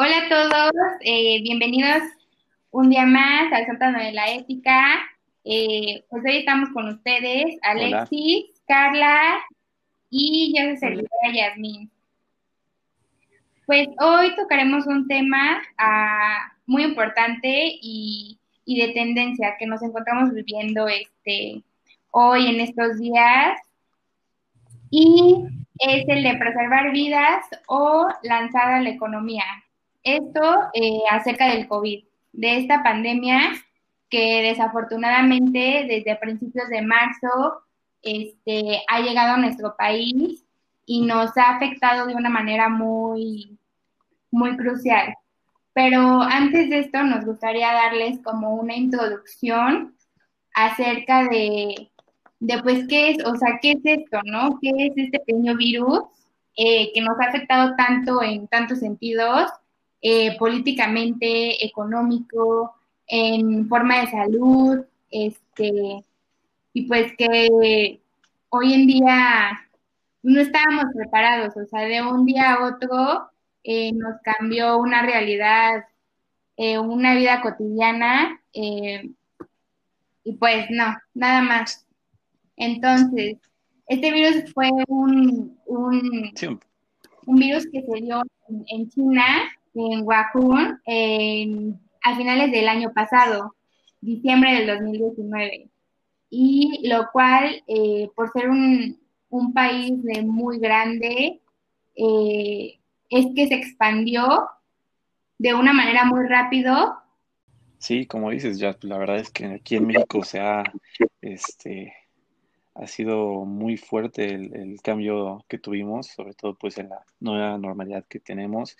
Hola a todos, eh, bienvenidos un día más al sótano de la ética. Eh, pues hoy estamos con ustedes, Alexis, Carla y yo soy servidora Yasmin. Pues hoy tocaremos un tema ah, muy importante y, y, de tendencia que nos encontramos viviendo este, hoy en estos días y es el de preservar vidas o lanzar a la economía. Esto eh, acerca del COVID, de esta pandemia que desafortunadamente desde principios de marzo este, ha llegado a nuestro país y nos ha afectado de una manera muy, muy crucial. Pero antes de esto nos gustaría darles como una introducción acerca de, de pues qué es, o sea, qué es esto, ¿no? ¿Qué es este pequeño virus eh, que nos ha afectado tanto en tantos sentidos eh, políticamente, económico, en forma de salud, este, y pues que hoy en día no estábamos preparados, o sea, de un día a otro eh, nos cambió una realidad, eh, una vida cotidiana, y pues no, nada más. Entonces, este virus fue un, un, un virus que se dio en China en Wuhan a finales del año pasado, diciembre del 2019. Y lo cual, eh, por ser un, país muy grande, eh, es que se expandió de una manera muy rápido. Sí, como dices, ya la verdad es que aquí en México se ha, este, ha sido muy fuerte el, el, cambio que tuvimos, sobre todo pues en la nueva normalidad que tenemos.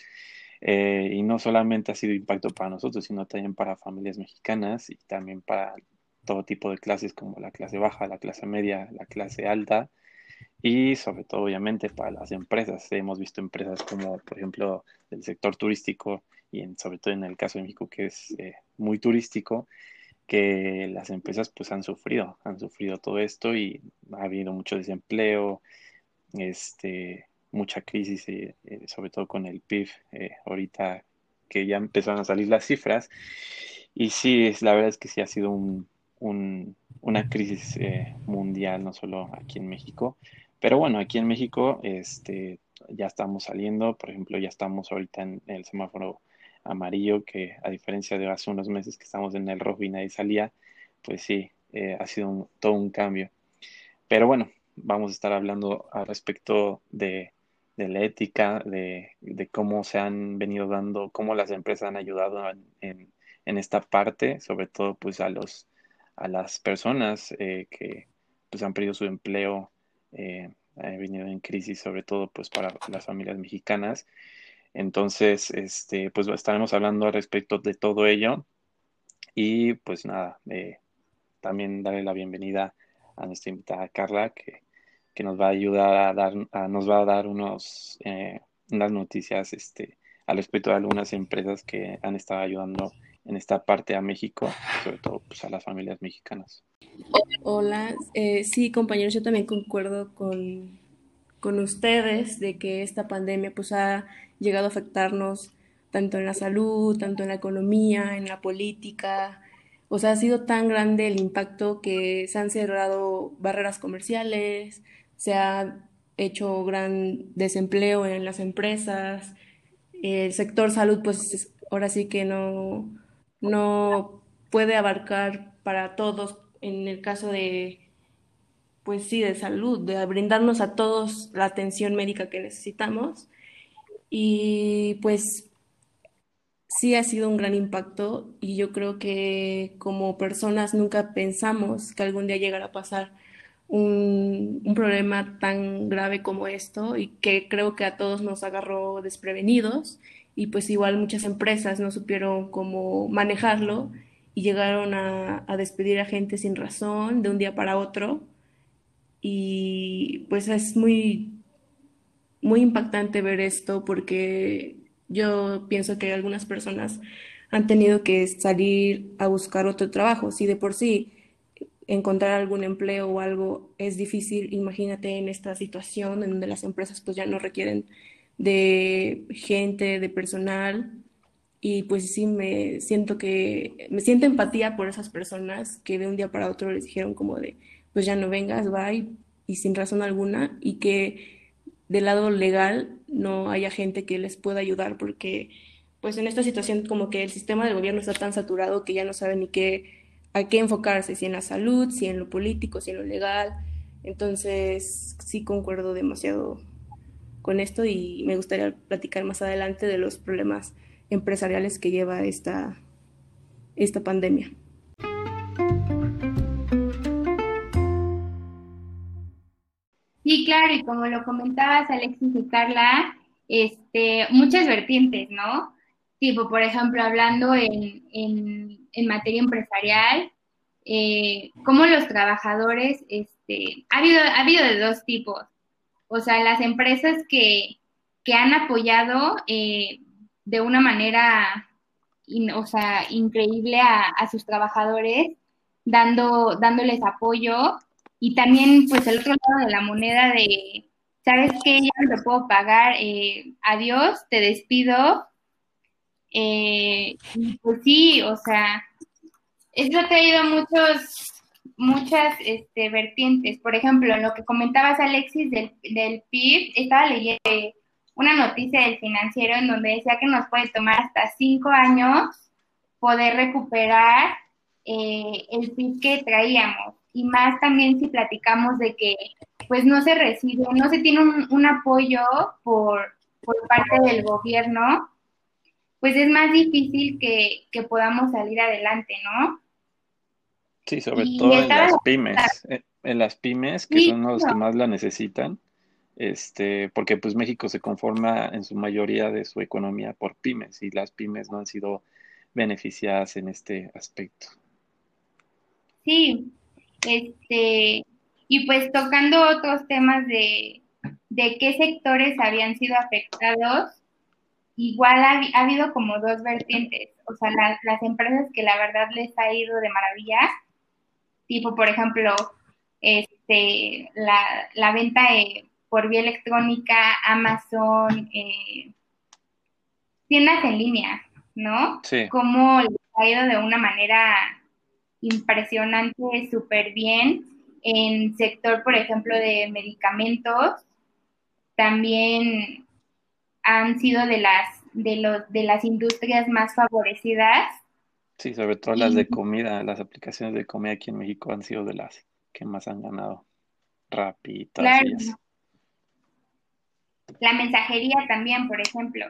Eh, y no solamente ha sido impacto para nosotros, sino también para familias mexicanas y también para todo tipo de clases como la clase baja, la clase media, la clase alta y sobre todo obviamente para las empresas. Hemos visto empresas como por ejemplo el sector turístico y en, sobre todo en el caso de México que es eh, muy turístico, que las empresas pues han sufrido, han sufrido todo esto y ha habido mucho desempleo, este, mucha crisis, eh, eh, sobre todo con el PIB, eh, ahorita que ya empezaron a salir las cifras. Y sí, la verdad es que sí ha sido un, una crisis mundial, no solo aquí en México. Pero bueno, aquí en México este, ya estamos saliendo, por ejemplo, ya estamos ahorita en el semáforo amarillo, que a diferencia de hace unos meses que estamos en el rojo y nadie salía, pues sí, ha sido todo un cambio. Pero bueno, vamos a estar hablando al respecto de de la ética, de, cómo se han venido dando, cómo las empresas han ayudado en, esta parte, sobre todo pues a los a las personas eh, que pues han perdido su empleo, eh, han venido en crisis, sobre todo pues para las familias mexicanas. Entonces, este, pues estaremos hablando al respecto de todo ello. Y pues nada, eh, también darle la bienvenida a nuestra invitada Carla, que que nos va a ayudar a dar, nos va a dar unos, eh, unas noticias este, al respecto de algunas empresas que han estado ayudando en esta parte a México, sobre todo pues, a las familias mexicanas. Hola, eh, sí compañeros, yo también concuerdo con, con ustedes de que esta pandemia pues ha llegado a afectarnos tanto en la salud, tanto en la economía, en la política. O sea, ha sido tan grande el impacto que se han cerrado barreras comerciales, se ha hecho gran desempleo en las empresas, el sector salud pues ahora sí que no, no puede abarcar para todos en el caso de pues sí, de salud, de brindarnos a todos la atención médica que necesitamos. Y pues sí ha sido un gran impacto y yo creo que como personas nunca pensamos que algún día llegara a pasar un, problema tan grave como esto y que creo que a todos nos agarró desprevenidos y pues igual muchas empresas no supieron cómo manejarlo y llegaron a, despedir a gente sin razón de un día para otro. Y pues es muy muy impactante ver esto porque yo pienso que algunas personas han tenido que salir a buscar otro trabajo. Si de por sí encontrar algún empleo o algo es difícil, imagínate en esta situación en donde las empresas pues ya no requieren de gente, de personal y pues sí me siento que, me siento empatía por esas personas que de un día para otro les dijeron como de, pues ya no vengas, bye, y sin razón alguna, y que del lado legal no haya gente que les pueda ayudar porque pues en esta situación como que el sistema del gobierno está tan saturado que ya no sabe ni qué, a qué enfocarse, si en la salud, si en lo político, si en lo legal. Entonces sí concuerdo demasiado con esto y me gustaría platicar más adelante de los problemas empresariales que lleva esta, esta pandemia. Sí, claro, y como lo comentabas Alexis y Carla, este, muchas vertientes, ¿no? Tipo, por ejemplo, hablando en, en, materia empresarial, eh, cómo los trabajadores, este, ha habido, ha habido de dos tipos. O sea, las empresas que, que han apoyado eh, de una manera, o sea, increíble a, sus trabajadores, dando, dándoles apoyo. Y también, pues, el otro lado de la moneda de, ¿sabes qué? Ya no te puedo pagar, eh, adiós, te despido. Eh, pues sí, o sea, eso ha traído muchos, muchas este, vertientes. Por ejemplo, lo que comentabas, Alexis, del, del PIB, estaba leyendo una noticia del financiero en donde decía que nos puede tomar hasta cinco años poder recuperar eh, el PIB que traíamos. Y más también si platicamos de que pues no se recibe, no se tiene un, apoyo por, por, parte del gobierno, pues es más difícil que, que podamos salir adelante, ¿no? Sí, sobre todo en las pymes, eh, en las pymes, que son los que más la necesitan este, porque pues México se conforma en su mayoría de su economía por pymes y las pymes no han sido beneficiadas en este aspecto. Sí, este, y pues tocando otros temas de, de qué sectores habían sido afectados, igual ha, habido como dos vertientes, o sea, las empresas que la verdad les ha ido de maravilla, tipo por ejemplo, este, la, la venta de por vía electrónica, Amazon, eh, tiendas en línea, ¿no? Sí. Cómo les ha ido de una manera impresionante, súper bien. En sector, por ejemplo, de medicamentos, también han sido de las, de los, de las industrias más favorecidas. Sí, sobre todo las de comida, las aplicaciones de comida aquí en México han sido de las que más han ganado. Rappi, todas la mensajería también, por ejemplo.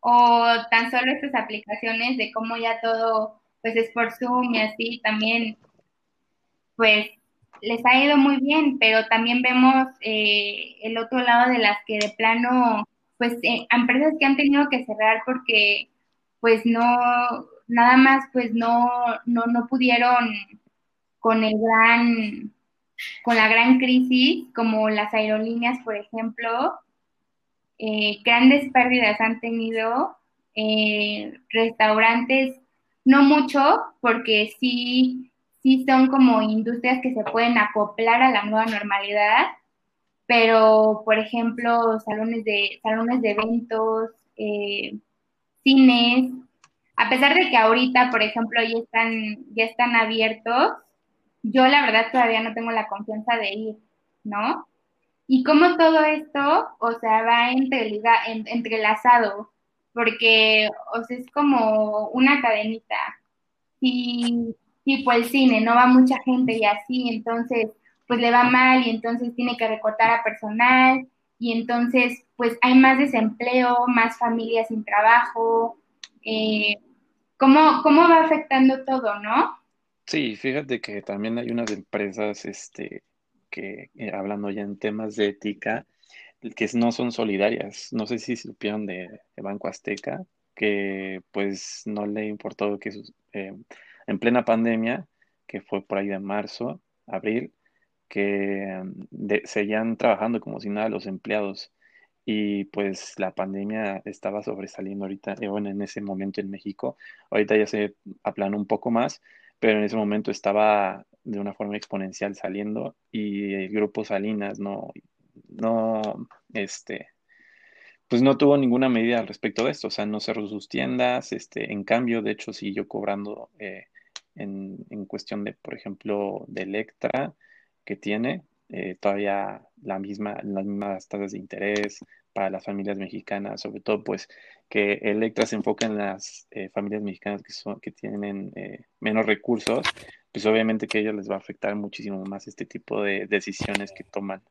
O tan solo estas aplicaciones de cómo ya todo pues es por Zoom y así también, pues les ha ido muy bien, pero también vemos eh, el otro lado de las que de plano, pues eh, empresas que han tenido que cerrar porque pues no, nada más pues no, no, no pudieron con el gran, con la gran crisis, como las aerolíneas, por ejemplo, eh, grandes pérdidas han tenido eh, restaurantes, no mucho, porque sí, sí son como industrias que se pueden acoplar a la nueva normalidad, pero por ejemplo, salones de, salones de eventos, eh, cines, a pesar de que ahorita, por ejemplo, ya están, ya están abiertos, yo la verdad todavía no tengo la confianza de ir, ¿no? Y cómo todo esto, o sea, va entrelazado, porque, o sea, es como una cadenita. Y tipo el cine, no va mucha gente y así, entonces, pues le va mal y entonces tiene que recortar a personal y entonces, pues hay más desempleo, más familias sin trabajo. Eh, ¿cómo, ¿Cómo va afectando todo, no? Sí, fíjate que también hay unas empresas, este, que eh, hablando ya en temas de ética, que no son solidarias. No sé si supieron de, Banco Azteca, que pues no le importó que eh, en plena pandemia, que fue por ahí de marzo, abril, que seguían trabajando como si nada los empleados. Y pues la pandemia estaba sobresaliendo ahorita, eh, bueno, en ese momento en México. Ahorita ya se aplanó un poco más, pero en ese momento estaba de una forma exponencial saliendo y el grupo Salinas no, no, este, pues no tuvo ninguna medida al respecto de esto, o sea, no cerró sus tiendas, este, en cambio, de hecho, siguió cobrando eh, en, en, cuestión de, por ejemplo, de Electra que tiene, eh, todavía la misma, las mismas tasas de interés para las familias mexicanas, sobre todo pues que Electra se enfoca en las eh, familias mexicanas que, son, que tienen menos recursos, pues obviamente que a ellos les va a afectar muchísimo más este tipo de decisiones que toman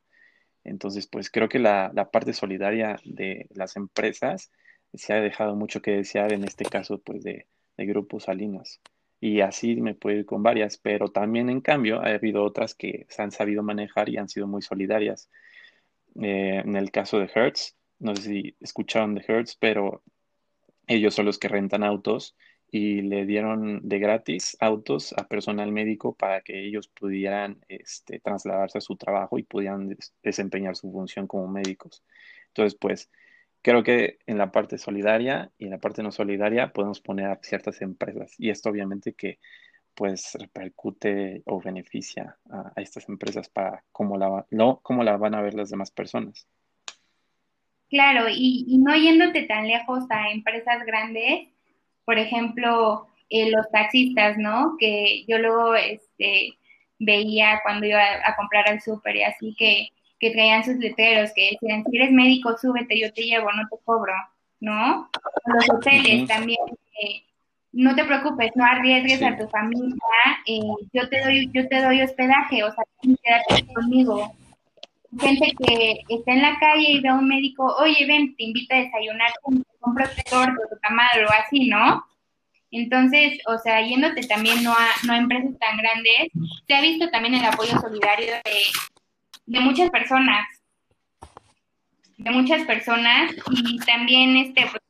entonces, pues creo que la, la, parte solidaria de las empresas se ha dejado mucho que desear en este caso, pues, de, de grupos Salinas. Y así me puedo ir con varias, pero también en cambio ha habido otras que se han sabido manejar y han sido muy solidarias. Eh, en el caso de Hertz, no sé si escucharon de Hertz, pero ellos son los que rentan autos y le dieron de gratis autos a personal médico para que ellos pudieran este, trasladarse a su trabajo y pudieran desempeñar su función como médicos. Entonces, pues, creo que en la parte solidaria y en la parte no solidaria podemos poner a ciertas empresas y esto obviamente que pues repercute o beneficia a, estas empresas para cómo la, no, cómo la van a ver las demás personas. Claro, y, y no yéndote tan lejos a empresas grandes, por ejemplo, eh, los taxistas, ¿no? Que yo luego este, veía cuando iba a, comprar al súper y así que, que traían sus letreros que decían, si eres médico, súbete, yo te llevo, no te cobro, ¿no? Los hoteles también, eh, no te preocupes, no arriesgues a tu familia, eh, yo te doy yo te doy hospedaje, o sea, quédate conmigo. Gente que está en la calle y ve a un médico, oye, ven, te invito a desayunar, un protector de tu tamal o así, ¿no? Entonces, o sea, yéndote también no a, no a empresas tan grandes, se ha visto también el apoyo solidario de, de muchas personas, de muchas personas y también este, pues.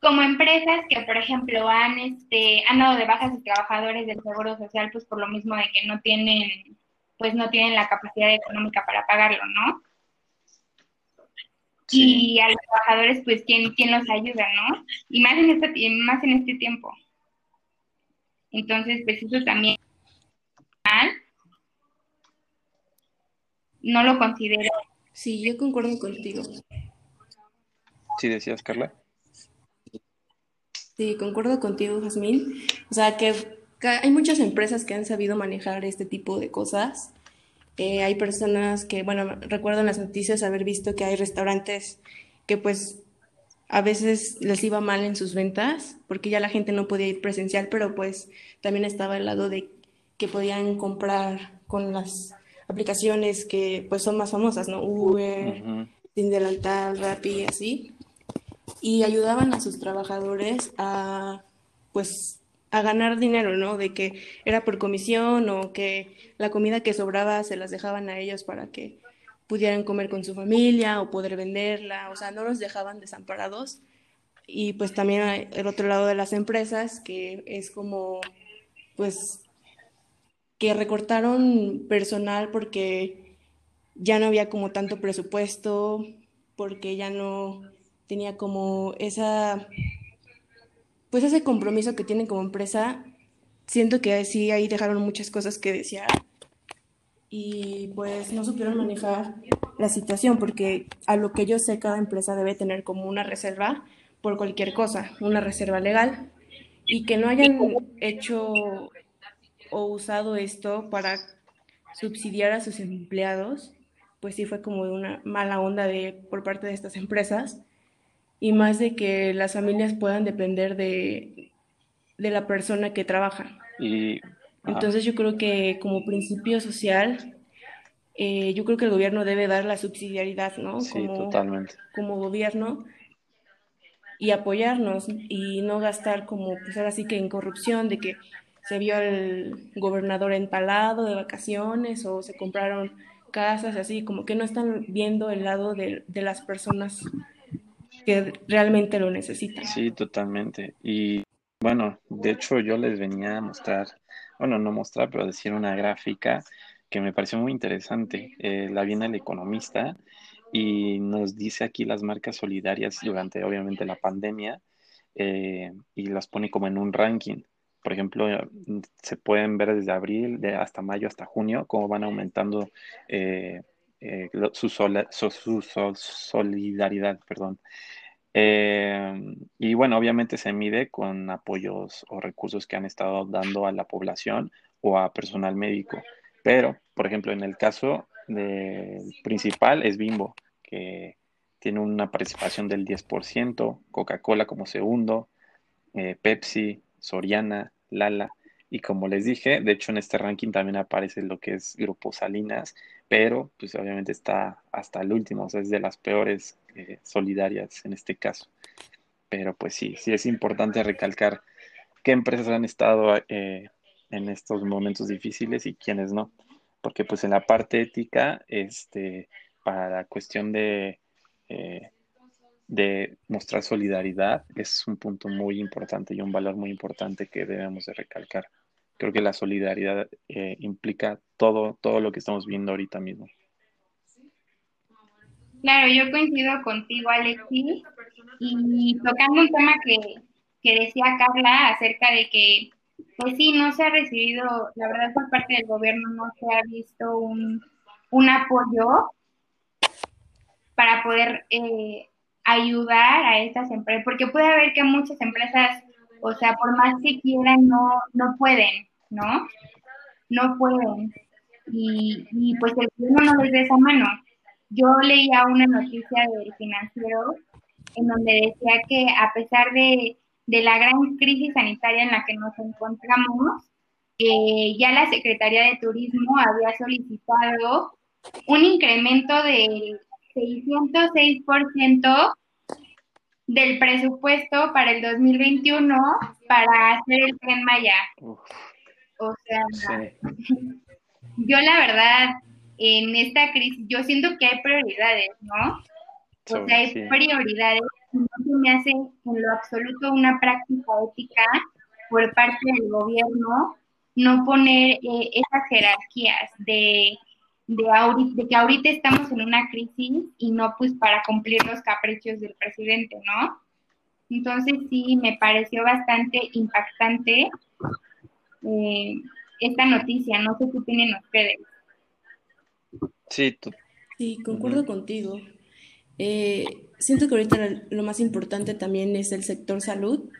Como empresas que, por ejemplo, han, este, han dado de baja a sus trabajadores del Seguro Social, pues por lo mismo de que no tienen, pues no tienen la capacidad económica para pagarlo, ¿no? y a los trabajadores, pues, ¿quién, quién los ayuda, no? Y más en, este, más en este tiempo. Entonces, pues eso también no lo considero. Sí, yo concuerdo contigo. Sí, decías, Carla. Sí, concuerdo contigo, Jazmín. O sea, que hay muchas empresas que han sabido manejar este tipo de cosas eh, hay personas que, bueno, recuerdo en las noticias haber visto que hay restaurantes que pues a veces les iba mal en sus ventas porque ya la gente no podía ir presencial, pero pues también estaba el lado de que podían comprar con las aplicaciones que pues son más famosas, ¿no? Uber, uh -huh. Rappi, así. Y ayudaban a sus trabajadores a pues a ganar dinero, ¿no? De que era por comisión o que la comida que sobraba se las dejaban a ellos para que pudieran comer con su familia o poder venderla, o sea, no los dejaban desamparados. Y pues también el otro lado de las empresas, que es como, pues, que recortaron personal porque ya no había como tanto presupuesto, porque ya no tenía como esa pues ese compromiso que tienen como empresa, siento que sí ahí dejaron muchas cosas que desear y pues no supieron manejar la situación porque a lo que yo sé cada empresa debe tener como una reserva por cualquier cosa, una reserva legal y que no hayan hecho o usado esto para subsidiar a sus empleados, pues sí fue como una mala onda de por parte de estas empresas y más de que las familias puedan depender de, la persona que trabaja. Y, Entonces yo creo que como principio social, eh, yo creo que el gobierno debe dar la subsidiariedad, ¿no? Sí, como, totalmente. Como gobierno y apoyarnos y no gastar como, pues ahora sí que en corrupción, de que se vio al gobernador empalado de vacaciones o se compraron casas, así como que no están viendo el lado de, las personas que realmente lo necesitan. Sí, totalmente. Y bueno, de hecho yo les venía a mostrar, bueno, no mostrar, pero decir una gráfica que me pareció muy interesante. Eh, la viene el economista y nos dice aquí las marcas solidarias durante, obviamente, la pandemia eh, y las pone como en un ranking. Por ejemplo, se pueden ver desde abril de hasta mayo hasta junio cómo van aumentando eh, eh, su, su, solidaridad, perdón. Eh, y bueno, obviamente se mide con apoyos o recursos que han estado dando a la población o a personal médico. Pero, por ejemplo, en el caso del principal es Bimbo, que tiene una participación del 10%, Coca-Cola como segundo, eh, Pepsi, Soriana, Lala. Y como les dije, de hecho en este ranking también aparece lo que es Grupo Salinas, pero pues obviamente está hasta el último, o sea, es de las peores eh, solidarias en este caso. Pero pues sí, sí es importante recalcar qué empresas han estado eh, en estos momentos difíciles y quiénes no. Porque pues en la parte ética, este, para la cuestión de eh, de mostrar solidaridad es un punto muy importante y un valor muy importante que debemos de recalcar. Creo que la solidaridad eh, implica todo, todo lo que estamos viendo ahorita mismo. Claro, yo coincido contigo, Alexis, y tocando un tema que, que decía Carla acerca de que, pues sí, no se ha recibido, la verdad por parte del gobierno no se ha visto un, un apoyo para poder eh, ayudar a estas empresas, porque puede haber que muchas empresas, o sea, por más que quieran, no, no pueden, ¿no? No pueden. Y, pues el gobierno no les dé esa mano. Yo leía una noticia del financiero en donde decía que a pesar de, de la gran crisis sanitaria en la que nos encontramos, eh, ya la Secretaría de Turismo había solicitado un incremento del 606% del presupuesto para el 2021 para hacer el tren Maya. O sea, yo la verdad, en esta crisis, yo siento que hay prioridades, ¿no? O sea, hay prioridades. No se me hace en lo absoluto una práctica ética por parte del gobierno no poner eh, esas jerarquías de de, de que ahorita estamos en una crisis y no pues para cumplir los caprichos del presidente, ¿no? Entonces sí, me pareció bastante impactante eh, esta noticia. No sé qué tienen ustedes. Sí, sí concuerdo contigo. Eh, siento que ahorita lo más importante también es el sector salud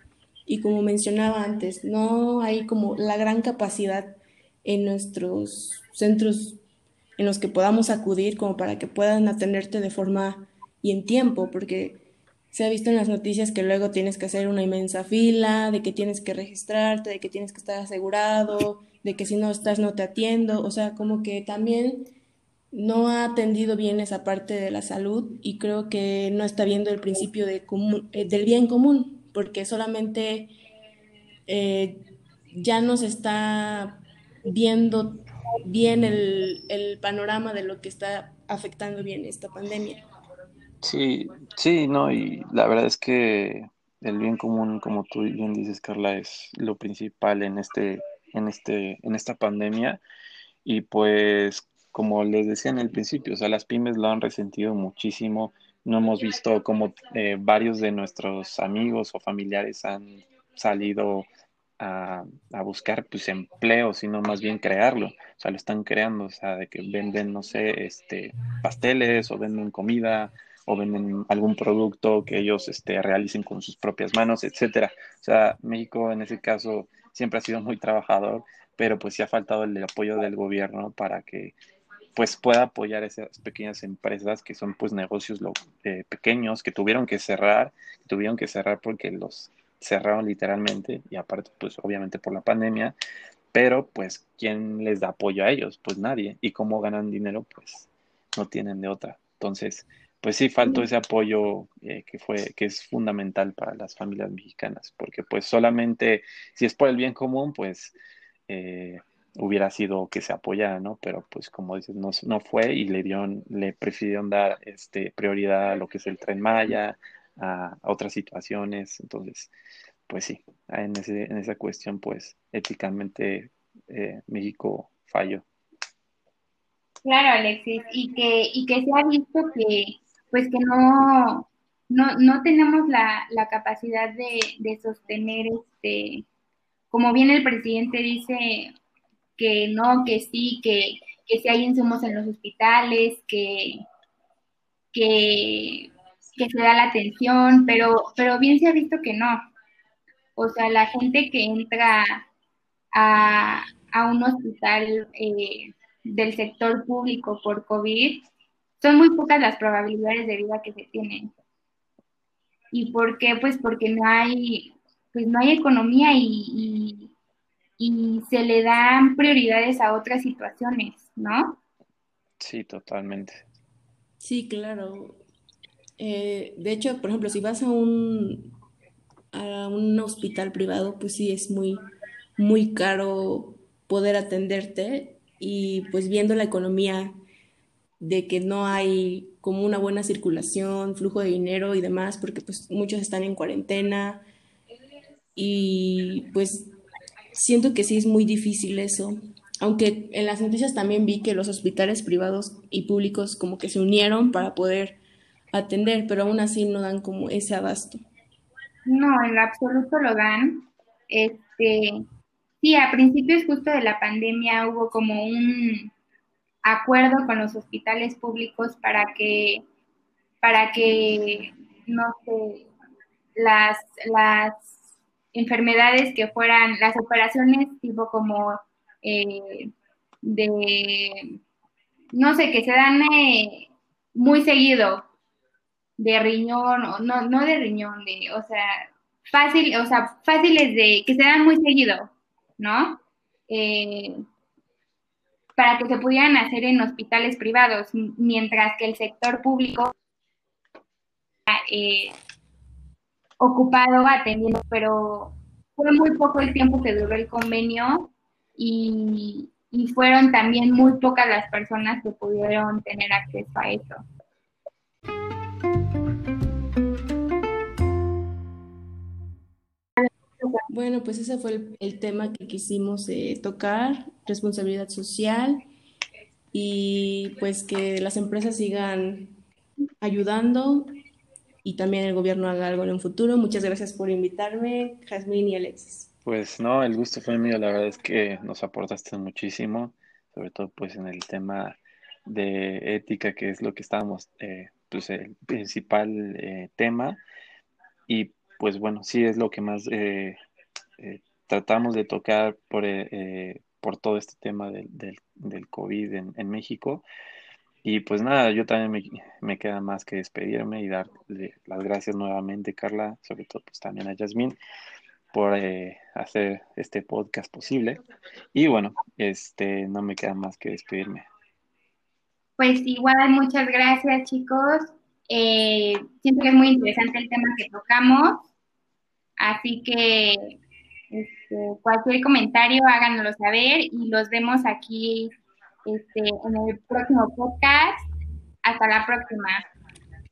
y como mencionaba antes, no hay como la gran capacidad en nuestros centros en los que podamos acudir como para que puedan atenderte de forma y en tiempo, porque se ha visto en las noticias que luego tienes que hacer una inmensa fila, de que tienes que registrarte, de que tienes que estar asegurado, de que si no estás no te atiendo, o sea, como que también no ha atendido bien esa parte de la salud y creo que no está viendo el principio eh, del bien común, porque solamente eh, ya nos está viendo bien el, el panorama de lo que está afectando bien esta pandemia. Sí, sí, no, y la verdad es que el bien común, como tú bien dices, Carla, es lo principal en este, en este, en esta pandemia. Y pues, como les decía en el principio, o sea, las pymes lo han resentido muchísimo. No hemos visto como eh, varios de nuestros amigos o familiares han salido a, buscar pues empleo, sino más bien crearlo. O sea, lo están creando, o sea, de que venden, no sé, este, pasteles o venden comida o venden algún producto que ellos este, realicen con sus propias manos, etcétera. O sea, México en ese caso siempre ha sido muy trabajador, pero pues sí ha faltado el apoyo del gobierno para que pues pueda apoyar esas pequeñas empresas que son pues negocios eh, pequeños que tuvieron que cerrar, tuvieron que cerrar porque los cerraron literalmente y aparte pues obviamente por la pandemia, pero pues ¿quién les da apoyo a ellos? Pues nadie. ¿Y cómo ganan dinero? Pues no tienen de otra. Entonces, pues sí faltó ese apoyo eh, que fue que es fundamental para las familias mexicanas, porque pues solamente si es por el bien común, pues eh, hubiera sido que se apoyara, ¿no? Pero pues como dices, no, no fue y le dieron, le prefirieron dar este prioridad a lo que es el tren Maya, a, otras situaciones. Entonces, pues sí, en, ese, en esa cuestión, pues éticamente eh, México falló. Claro, Alexis, y que, y que se ha visto que, pues que no, no, no tenemos la, la capacidad de, de sostener este, como bien el presidente dice que no, que sí, que, que si hay insumos en los hospitales, que, que, que se da la atención, pero, pero bien se ha visto que no. O sea, la gente que entra a, a un hospital eh, del sector público por COVID, son muy pocas las probabilidades de vida que se tienen. ¿Y por qué? Pues porque no hay, pues no hay economía y, y, se le dan prioridades a otras situaciones, ¿no? Sí, totalmente. Sí, claro. Eh, de hecho, por ejemplo, si vas a un, a un hospital privado, pues sí es muy, muy caro poder atenderte y pues viendo la economía de que no hay como una buena circulación, flujo de dinero y demás, porque pues muchos están en cuarentena y pues siento que sí es muy difícil eso. Aunque en las noticias también vi que los hospitales privados y públicos como que se unieron para poder atender, pero aún así no dan como ese abasto. No, en absoluto lo dan. Este, sí, a principios justo de la pandemia hubo como un acuerdo con los hospitales públicos para que, para que, no sé, las, las enfermedades que fueran, las operaciones tipo como eh, de, no sé, que se dan eh, muy seguido, de riñón, o no, no de riñón, de, o sea, fácil, o sea, fáciles de, que se dan muy seguido, ¿no? Eh, para que se pudieran hacer en hospitales privados, mientras que el sector público eh, ocupado atendiendo, pero fue muy poco el tiempo que duró el convenio y, y fueron también muy pocas las personas que pudieron tener acceso a eso. Bueno, pues ese fue el, tema que quisimos eh, tocar, responsabilidad social y pues que las empresas sigan ayudando y también el gobierno haga algo en un futuro. Muchas gracias por invitarme, Jazmín y Alexis. Pues no, el gusto fue mío, la verdad es que nos aportaste muchísimo, sobre todo pues en el tema de ética, que es lo que estábamos, eh, pues el principal eh, tema. Y pues bueno, sí es lo que más eh, eh, tratamos de tocar por, eh, por todo este tema del, del, COVID en, México. Y pues nada, yo también me, me, queda más que despedirme y darle las gracias nuevamente, Carla, sobre todo pues también a Yasmín por hacer este podcast posible. Y bueno, este no me queda más que despedirme. Pues igual, muchas gracias chicos. siento que es muy interesante el tema que tocamos. Así que este, cualquier comentario háganoslo saber y los vemos aquí este, en el próximo podcast. Hasta la próxima.